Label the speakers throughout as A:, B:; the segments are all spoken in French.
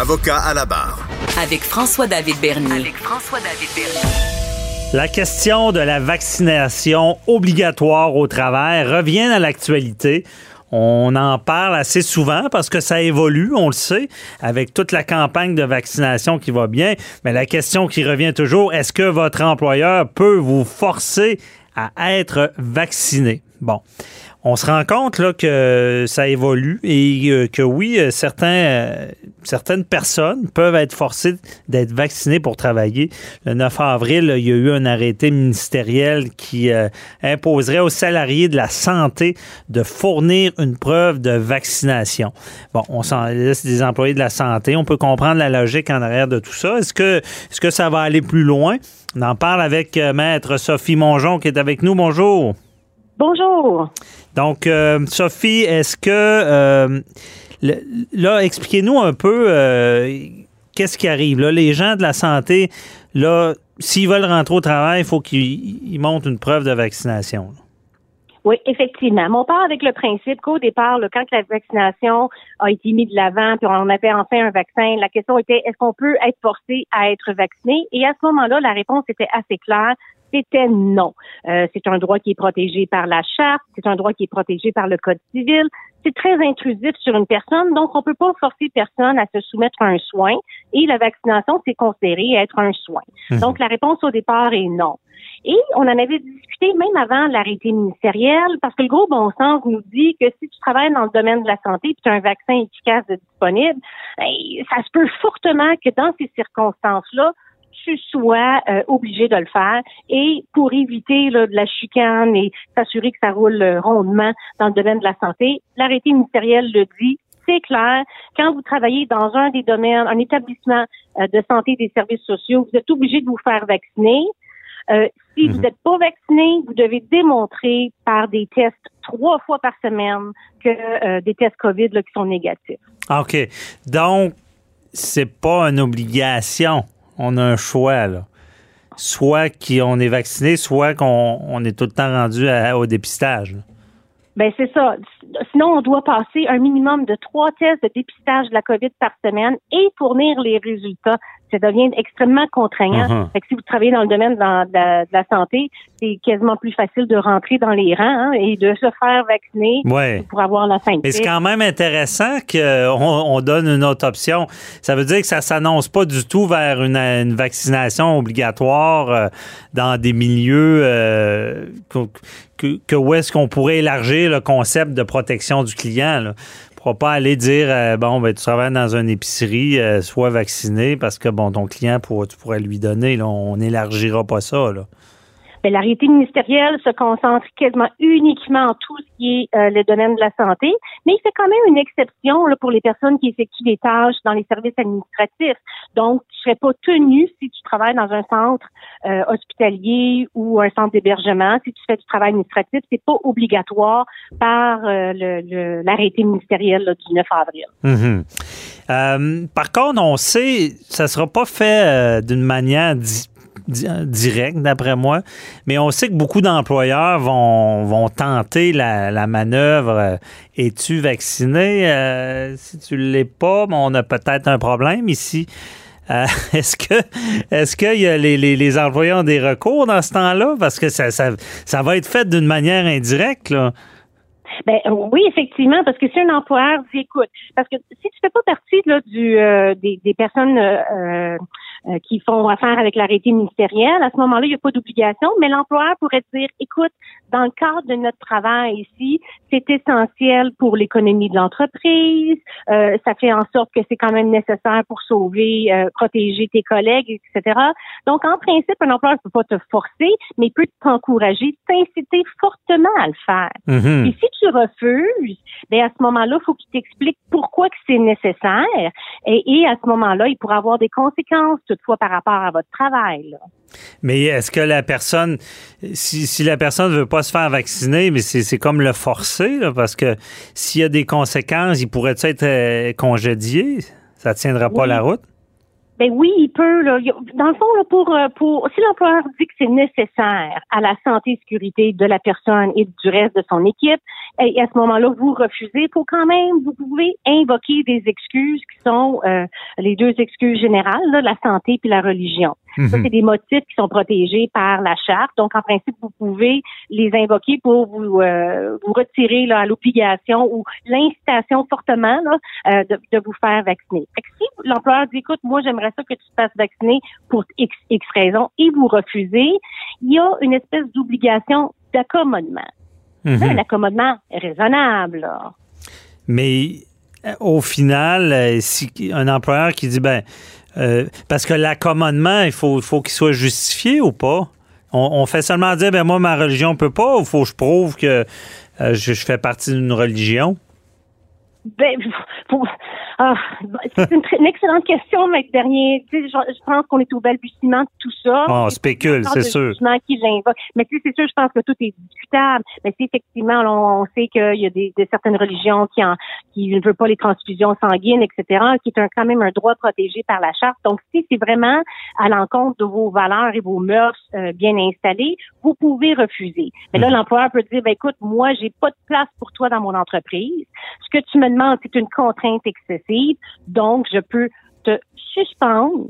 A: Avocat à la barre.
B: Avec François-David Bernier.
C: avec François-David Bernier.
D: La question de la vaccination obligatoire au travail revient à l'actualité. On en parle assez souvent parce que ça évolue, on le sait, avec toute la campagne de vaccination qui va bien. Mais la question qui revient toujours, est-ce que votre employeur peut vous forcer à être vacciné? Bon on se rend compte que ça évolue et euh, que oui, euh, euh, certaines personnes peuvent être forcées d'être vaccinées pour travailler. Le 9 avril, il y a eu un arrêté ministériel qui imposerait aux salariés de la santé de fournir une preuve de vaccination. Bon, on s'en laisse des employés de la santé. On peut comprendre la logique en arrière de tout ça. Est-ce que, est-ce que ça va aller plus loin? On en parle avec Maître Sophie Mongeon qui est avec nous. Bonjour.
E: Bonjour.
D: Donc, euh, Sophie, est-ce que euh, là, expliquez-nous un peu euh, qu'est-ce qui arrive. Là, les gens de la santé, là, s'ils veulent rentrer au travail, il faut qu'ils montrent une preuve de vaccination.
E: Oui, effectivement. On part avec le principe qu'au départ, quand la vaccination a été mise de l'avant, puis on avait enfin un vaccin, la question était est-ce qu'on peut être forcé à être vacciné? Et à ce moment-là, la réponse était assez claire c'était non. Euh, c'est un droit qui est protégé par la charte, c'est un droit qui est protégé par le code civil. C'est très intrusif sur une personne, donc on peut pas forcer personne à se soumettre à un soin. Et la vaccination, c'est considéré être un soin. Mhm. Donc la réponse au départ est non. Et on en avait discuté même avant l'arrêté ministériel, parce que le gros bon sens nous dit que si tu travailles dans le domaine de la santé et tu as un vaccin efficace disponible, ben, ça se peut fortement que dans ces circonstances-là, tu sois euh, obligé de le faire. Et pour éviter de la chicane et s'assurer que ça roule euh, rondement dans le domaine de la santé, l'arrêté ministériel le dit, c'est clair. Quand vous travaillez dans un des domaines, un établissement euh, de santé des services sociaux, vous êtes obligé de vous faire vacciner. si vous n'êtes mhm. pas vacciné, vous devez démontrer par des tests trois fois par semaine que des tests COVID qui sont négatifs.
D: OK. Donc, c'est pas une obligation on a un choix. Soit qu'on est vacciné, soit qu'on est tout le temps rendu au dépistage.
E: Ben c'est ça. Sinon, on doit passer un minimum de trois tests de dépistage de la COVID par semaine et fournir les résultats ça devient extrêmement contraignant. Uh-huh. fait que si vous travaillez dans le domaine de la, santé, c'est quasiment plus facile de rentrer dans les rangs hein, et de se faire vacciner pour avoir la fin.
D: Mais c'est quand même intéressant qu'on on donne une autre option. Ça veut dire que ça s'annonce pas du tout vers une, vaccination obligatoire euh, dans des milieux euh, que, où est-ce qu'on pourrait élargir le concept de protection du client. Là? Pourras pas aller dire euh, bon ben tu travailles dans une épicerie, euh, sois vacciné parce que bon ton client tu pourrais lui donner. On n'élargira pas ça.
E: L'arrêté ministériel se concentre quasiment uniquement en tout ce qui est euh, le domaine de la santé, mais il fait quand même une exception là, pour les personnes qui effectuent des tâches dans les services administratifs. Donc, tu serais pas tenu si tu travailles dans un centre euh, hospitalier ou un centre d'hébergement, si tu fais du travail administratif, c'est pas obligatoire par euh, l'arrêté ministériel du 9 avril.
D: Mm-hmm. par contre, on sait, ça sera pas fait d'une manière direct, d'après moi. Mais on sait que beaucoup d'employeurs vont, vont tenter la, manœuvre. Euh, es-tu vacciné? Euh, si tu ne l'es pas, on a peut-être un problème ici. Euh, est-ce que est-ce que y a les, les, employeurs ont des recours dans ce temps-là? Parce que ça, ça, ça va être fait d'une manière indirecte, là.
E: Ben oui, effectivement, parce que si un employeur dit écoute, parce que si tu fais pas partie là, du des, des personnes euh, qui font affaire avec l'arrêté ministériel. À ce moment-là, il n'y a pas d'obligation, mais l'employeur pourrait dire, écoute, dans le cadre de notre travail ici, c'est essentiel pour l'économie de l'entreprise, euh, ça fait en sorte que c'est quand même nécessaire pour sauver, euh, protéger tes collègues, etc. Donc, en principe, un employeur ne peut pas te forcer, mais il peut t'encourager, t'inciter fortement à le faire.
D: Mhm.
E: Et si tu refuses, ben à ce moment-là, il faut qu'il t'explique pourquoi que c'est nécessaire. Et, et, à ce moment-là, il pourra avoir des conséquences toutefois par rapport à votre travail. Là.
D: Mais est-ce que la personne, si, si la personne ne veut pas se faire vacciner, mais c'est comme le forcer, là, parce que s'il y a des conséquences, il pourrait être euh, congédié? Ça ne tiendra pas
E: Oui.
D: la route?
E: Ben oui, il peut. Là. Dans le fond, là, pour, euh, pour si l'employeur dit que c'est nécessaire à la santé et sécurité de la personne et du reste de son équipe, et à ce moment-là, vous refusez, faut quand même, vous pouvez invoquer des excuses qui sont euh, les deux excuses générales, là, la santé puis la religion. Ça,
D: Mhm.
E: c'est des motifs qui sont protégés par la charte. Donc, en principe, vous pouvez les invoquer pour vous, euh, vous retirer là, à l'obligation ou l'incitation fortement là, euh, de, de vous faire vacciner. Fait que si l'employeur dit, écoute, moi, j'aimerais ça que tu te fasses vacciner pour X, X raison et vous refusez, il y a une espèce d'obligation d'accommodement.
D: Mhm.
E: Un accommodement raisonnable. Là.
D: Mais au final, euh, si un employeur qui dit ben euh, parce que l'accommodement, il faut, faut qu'il soit justifié ou pas? On, on fait seulement dire ben moi, ma religion peut pas, ou faut que je prouve que euh, je, je fais partie d'une religion?
E: Ben, faut- ah, c'est une, une excellente question, Maître Dernier. Tu sais, je, je pense qu'on est au balbutiement de tout ça.
D: On spécule, c'est sûr.
E: qui. Mais tu sais, c'est sûr, je pense que tout est discutable. Mais si effectivement, on, on sait qu'il y a des, des certaines religions qui en, qui ne veulent pas les transfusions sanguines, etc., qui est un, quand même un droit protégé par la charte. Donc, si c'est vraiment à l'encontre de vos valeurs et vos mœurs euh, bien installées, vous pouvez refuser. Mais là, l'employeur peut dire, ben écoute, moi, j'ai pas de place pour toi dans mon entreprise. Ce que tu me demandes, c'est une contrainte excessive. Donc, je peux te suspendre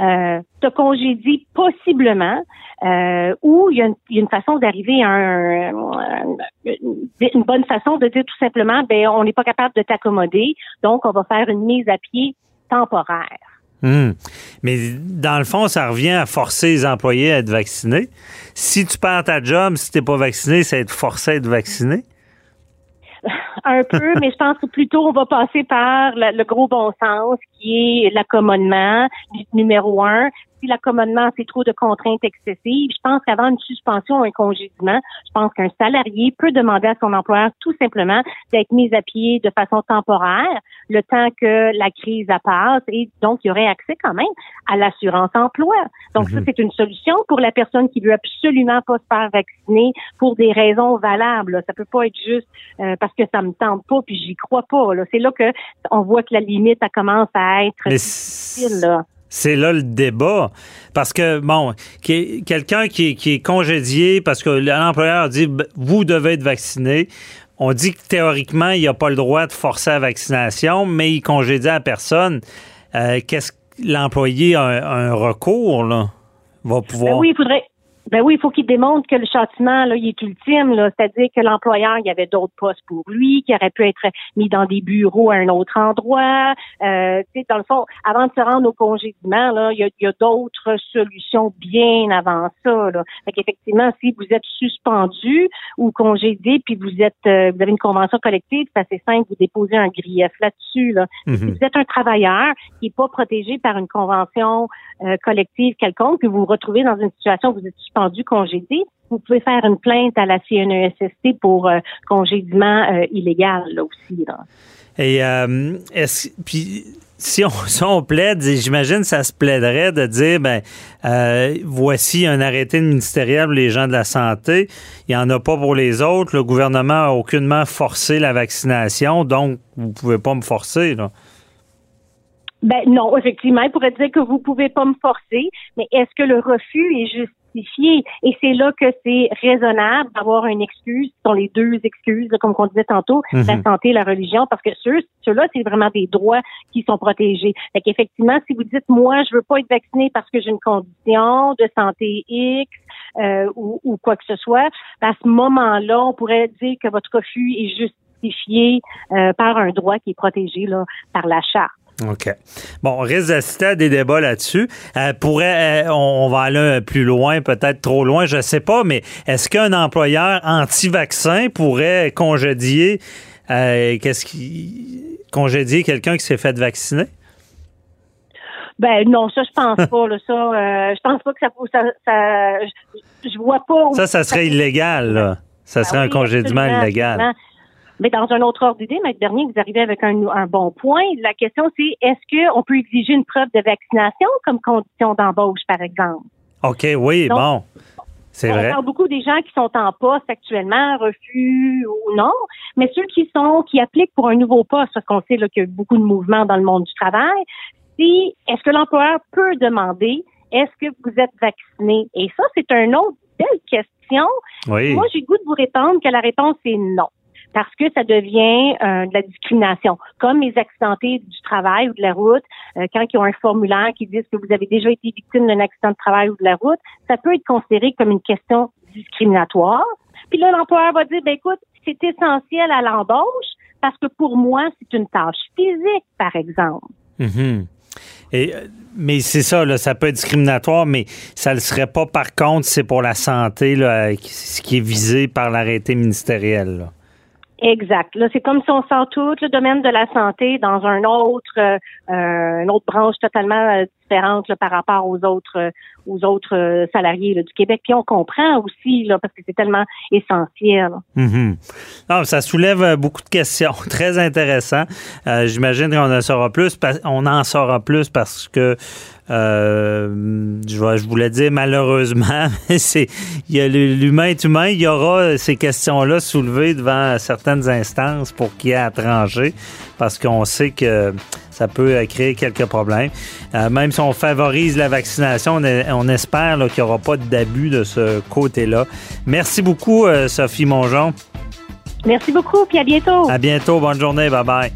E: euh, te congédier possiblement, euh, ou il y, a une, façon d'arriver à une, une bonne façon de dire tout simplement, ben on n'est pas capable de t'accommoder, donc on va faire une mise à pied temporaire.
D: Hmm. Mais dans le fond, ça revient à forcer les employés à être vaccinés. Si tu perds ta job, si tu n'es pas vacciné, c'est être forcé à être vacciné.
E: un peu, mais je pense que plutôt on va passer par le, le gros bon sens qui est l'accommodement, numéro un. Si l'accommodement, c'est trop de contraintes excessives, je pense qu'avant une suspension ou un congédiement, je pense qu'un salarié peut demander à son employeur tout simplement d'être mis à pied de façon temporaire le temps que la crise passe et donc il y aurait accès quand même à l'assurance emploi. Donc ça, c'est une solution pour la personne qui veut absolument pas se faire vacciner pour des raisons valables. là. Ça peut pas être juste euh, parce que ça me tente pas puis j'y crois pas. C'est là que on voit que la limite elle commence à être difficile. Là.
D: C'est là le débat. Parce que, bon, quelqu'un qui, est- congédié parce que l'employeur dit Ben, vous devez être vacciné. On dit que théoriquement, il n'a pas le droit de forcer la vaccination, mais il congédie la personne. Euh, Qu'est-ce que l'employé a un, un recours, là? Va pouvoir.
E: Ben oui, il faudrait. Ben oui, il faut qu'il démontre que le châtiment là, il est ultime, là, c'est-à-dire que l'employeur, il y avait d'autres postes pour lui, qui aurait pu être mis dans des bureaux à un autre endroit. Euh, tu sais, dans le fond, avant de se rendre au congédiement, là, il y a, il y a d'autres solutions bien avant ça. Là. Fait qu'effectivement, si vous êtes suspendu ou congédié, puis vous êtes, euh, vous avez une convention collective, c'est assez simple, vous déposez un grief là-dessus. Là. Si
D: Mhm.
E: vous êtes un travailleur qui n'est pas protégé par une convention euh, collective quelconque, puis vous vous retrouvez dans une situation où vous êtes suspendu, congédié, vous pouvez faire une plainte à la CNESST pour euh, congédiement euh, illégal là aussi. Là.
D: Et euh, est-ce puis si on, si on plaide, j'imagine que ça se plaiderait de dire ben euh, voici un arrêté ministériel pour les gens de la santé, il n'y en a pas pour les autres, le gouvernement a aucunement forcé la vaccination, donc vous pouvez pas me forcer là.
E: Ben non, effectivement, il pourrait dire que vous pouvez pas me forcer, mais est-ce que le refus est justifié? Et c'est là que c'est raisonnable d'avoir une excuse, ce sont les deux excuses, comme on disait tantôt,
D: Mhm.
E: la santé et la religion, parce que ceux, ceux-là, c'est vraiment des droits qui sont protégés. Fait qu'effectivement, si vous dites, moi, je veux pas être vacciné parce que j'ai une condition de santé X, euh, ou, ou quoi que ce soit, à ce moment-là, on pourrait dire que votre refus est justifié euh, par un droit qui est protégé là, par la charte.
D: OK. Bon, on risque d'assister à des débats là-dessus. Euh, pourrait, euh, on, va aller plus loin, peut-être trop loin, je sais pas, mais est-ce qu'un employeur anti-vaccin pourrait congédier, euh, qu'est-ce qui, congédier quelqu'un qui s'est fait vacciner?
E: Ben non, ça je pense pas. Là, ça, euh, je pense pas que ça, ça, ça je, je vois pas.
D: Ça, ça serait illégal. Là. Ça
E: Ben
D: serait un
E: oui,
D: congédiement
E: absolument,
D: illégal.
E: Mais dans un autre ordre d'idée, Maître Bernier, vous arrivez avec un, un bon point. La question, c'est est-ce qu'on peut exiger une preuve de vaccination comme condition d'embauche, par exemple?
D: OK, oui,
E: Donc,
D: bon. C'est
E: On
D: vrai.
E: parle beaucoup des gens qui sont en poste actuellement, refus ou non, mais ceux qui sont qui appliquent pour un nouveau poste, parce qu'on sait qu'il y a beaucoup de mouvements dans le monde du travail, si est-ce que l'employeur peut demander est-ce que vous êtes vacciné? Et ça, c'est une autre belle question.
D: Oui.
E: Moi, j'ai le goût de vous répondre que la réponse est non. Parce que ça devient euh, de la discrimination. Comme les accidentés du travail ou de la route, euh, quand ils ont un formulaire qui dit que vous avez déjà été victime d'un accident de travail ou de la route, ça peut être considéré comme une question discriminatoire. Puis là, l'employeur va dire, ben écoute, c'est essentiel à l'embauche parce que pour moi, c'est une tâche physique, par exemple.
D: Mhm. Et, euh, mais c'est ça, là, ça peut être discriminatoire, mais ça ne le serait pas par contre, c'est pour la santé, là, qui- ce qui est visé par l'arrêté ministériel. là.
E: Exact. Là, c'est comme si on sort tout le domaine de la santé dans un autre, euh, euh, une autre branche totalement euh, différente là, par rapport aux autres, euh, aux autres salariés là, du Québec. Puis on comprend aussi là, parce que c'est tellement essentiel.
D: Mhm. Non, ça soulève beaucoup de questions, très intéressant. Euh, J'imagine qu'on en saura plus, on en saura plus parce que euh, je, vais- je voulais dire malheureusement, mais c'est l'humain est humain, il y aura ces questions-là soulevées devant certaines instances pour qu'il y ait à trancher, parce qu'on sait que ça peut euh, créer quelques problèmes. Euh, même si on favorise la vaccination, on, est- on espère qu'il n'y aura pas d'abus de ce côté-là. Merci beaucoup, euh, Sophie Mongeon.
E: Merci beaucoup, puis à bientôt.
D: À bientôt. Bonne journée. Bye bye.